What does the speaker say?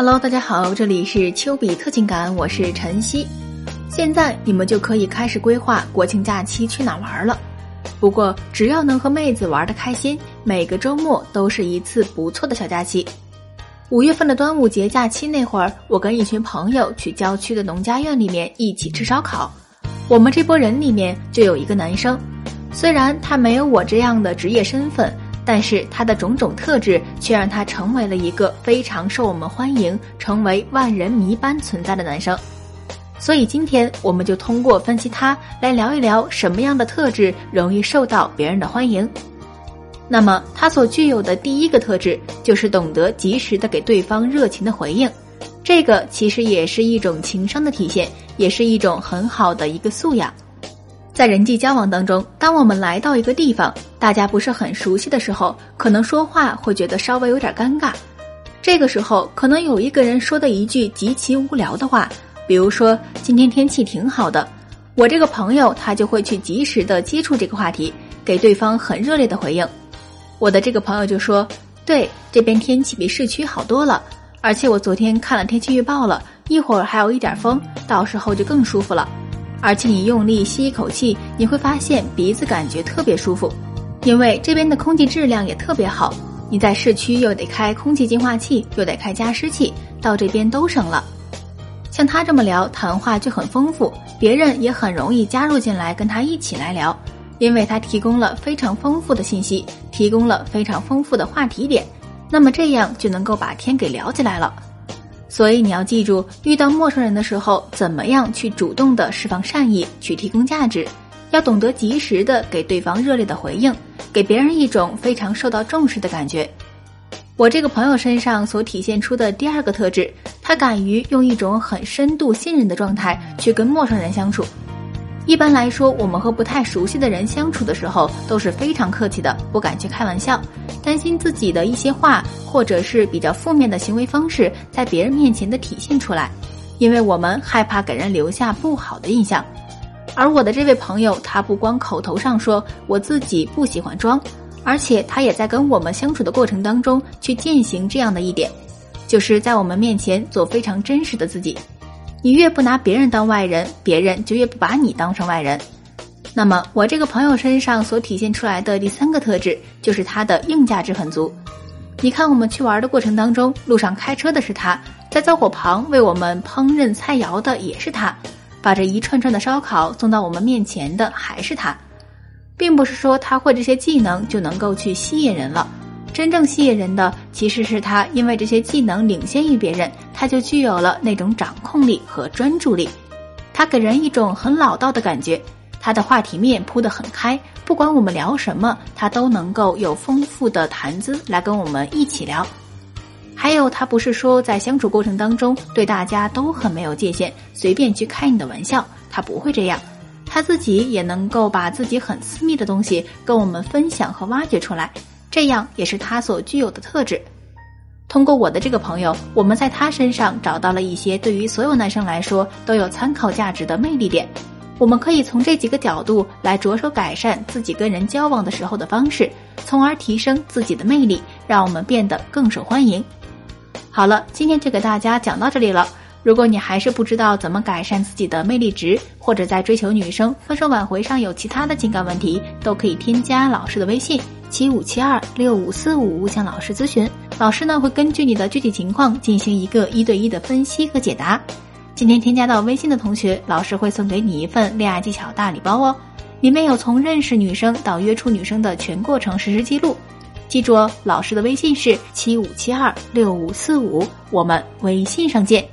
Hello，大家好，这里是丘比特情感，我是晨曦。现在你们就可以开始规划国庆假期去哪玩了。不过只要能和妹子玩的开心，每个周末都是一次不错的小假期。五月份的端午节假期那会儿，我跟一群朋友去郊区的农家院里面一起吃烧烤。我们这波人里面就有一个男生。虽然他没有我这样的职业身份，但是他的种种特质却让他成为了一个非常受我们欢迎、成为万人迷般存在的男生。所以今天我们就通过分析他来聊一聊什么样的特质容易受到别人的欢迎。那么他所具有的第一个特质就是懂得及时的给对方热情的回应，这个其实也是一种情商的体现，也是一种很好的一个素养。在人际交往当中，当我们来到一个地方，大家不是很熟悉的时候，可能说话会觉得稍微有点尴尬。这个时候，可能有一个人说的一句极其无聊的话，比如说“今天天气挺好的”，我这个朋友他就会去及时的接触这个话题，给对方很热烈的回应。我的这个朋友就说：“对，这边天气比市区好多了，而且我昨天看了天气预报了，一会儿还有一点风，到时候就更舒服了。”而且你用力吸一口气，你会发现鼻子感觉特别舒服，因为这边的空气质量也特别好。你在市区又得开空气净化器，又得开加湿器，到这边都省了。像他这么聊，谈话就很丰富，别人也很容易加入进来跟他一起来聊，因为他提供了非常丰富的信息，提供了非常丰富的话题点，那么这样就能够把天给聊起来了。所以你要记住，遇到陌生人的时候，怎么样去主动的释放善意，去提供价值，要懂得及时的给对方热烈的回应，给别人一种非常受到重视的感觉。我这个朋友身上所体现出的第二个特质，他敢于用一种很深度信任的状态去跟陌生人相处。一般来说，我们和不太熟悉的人相处的时候都是非常客气的，不敢去开玩笑，担心自己的一些话或者是比较负面的行为方式在别人面前的体现出来，因为我们害怕给人留下不好的印象。而我的这位朋友，他不光口头上说我自己不喜欢装，而且他也在跟我们相处的过程当中去践行这样的一点，就是在我们面前做非常真实的自己。你越不拿别人当外人，别人就越不把你当成外人。那么，我这个朋友身上所体现出来的第三个特质，就是他的硬价值很足。你看，我们去玩的过程当中，路上开车的是他，在灶火旁为我们烹饪菜肴的也是他，把这一串串的烧烤送到我们面前的还是他，并不是说他会这些技能就能够去吸引人了。真正吸引人的其实是他，因为这些技能领先于别人，他就具有了那种掌控力和专注力。他给人一种很老道的感觉，他的话题面铺得很开，不管我们聊什么，他都能够有丰富的谈资来跟我们一起聊。还有，他不是说在相处过程当中对大家都很没有界限，随便去开你的玩笑，他不会这样，他自己也能够把自己很私密的东西跟我们分享和挖掘出来。这样也是他所具有的特质。通过我的这个朋友，我们在他身上找到了一些对于所有男生来说都有参考价值的魅力点。我们可以从这几个角度来着手改善自己跟人交往的时候的方式，从而提升自己的魅力，让我们变得更受欢迎。好了，今天就给大家讲到这里了。如果你还是不知道怎么改善自己的魅力值，或者在追求女生、分手挽回上有其他的情感问题，都可以添加老师的微信。七五七二六五四五向老师咨询，老师呢会根据你的具体情况进行一个一对一的分析和解答。今天添加到微信的同学，老师会送给你一份恋爱技巧大礼包哦，里面有从认识女生到约出女生的全过程实时记录。记住哦，老师的微信是七五七二六五四五，我们微信上见。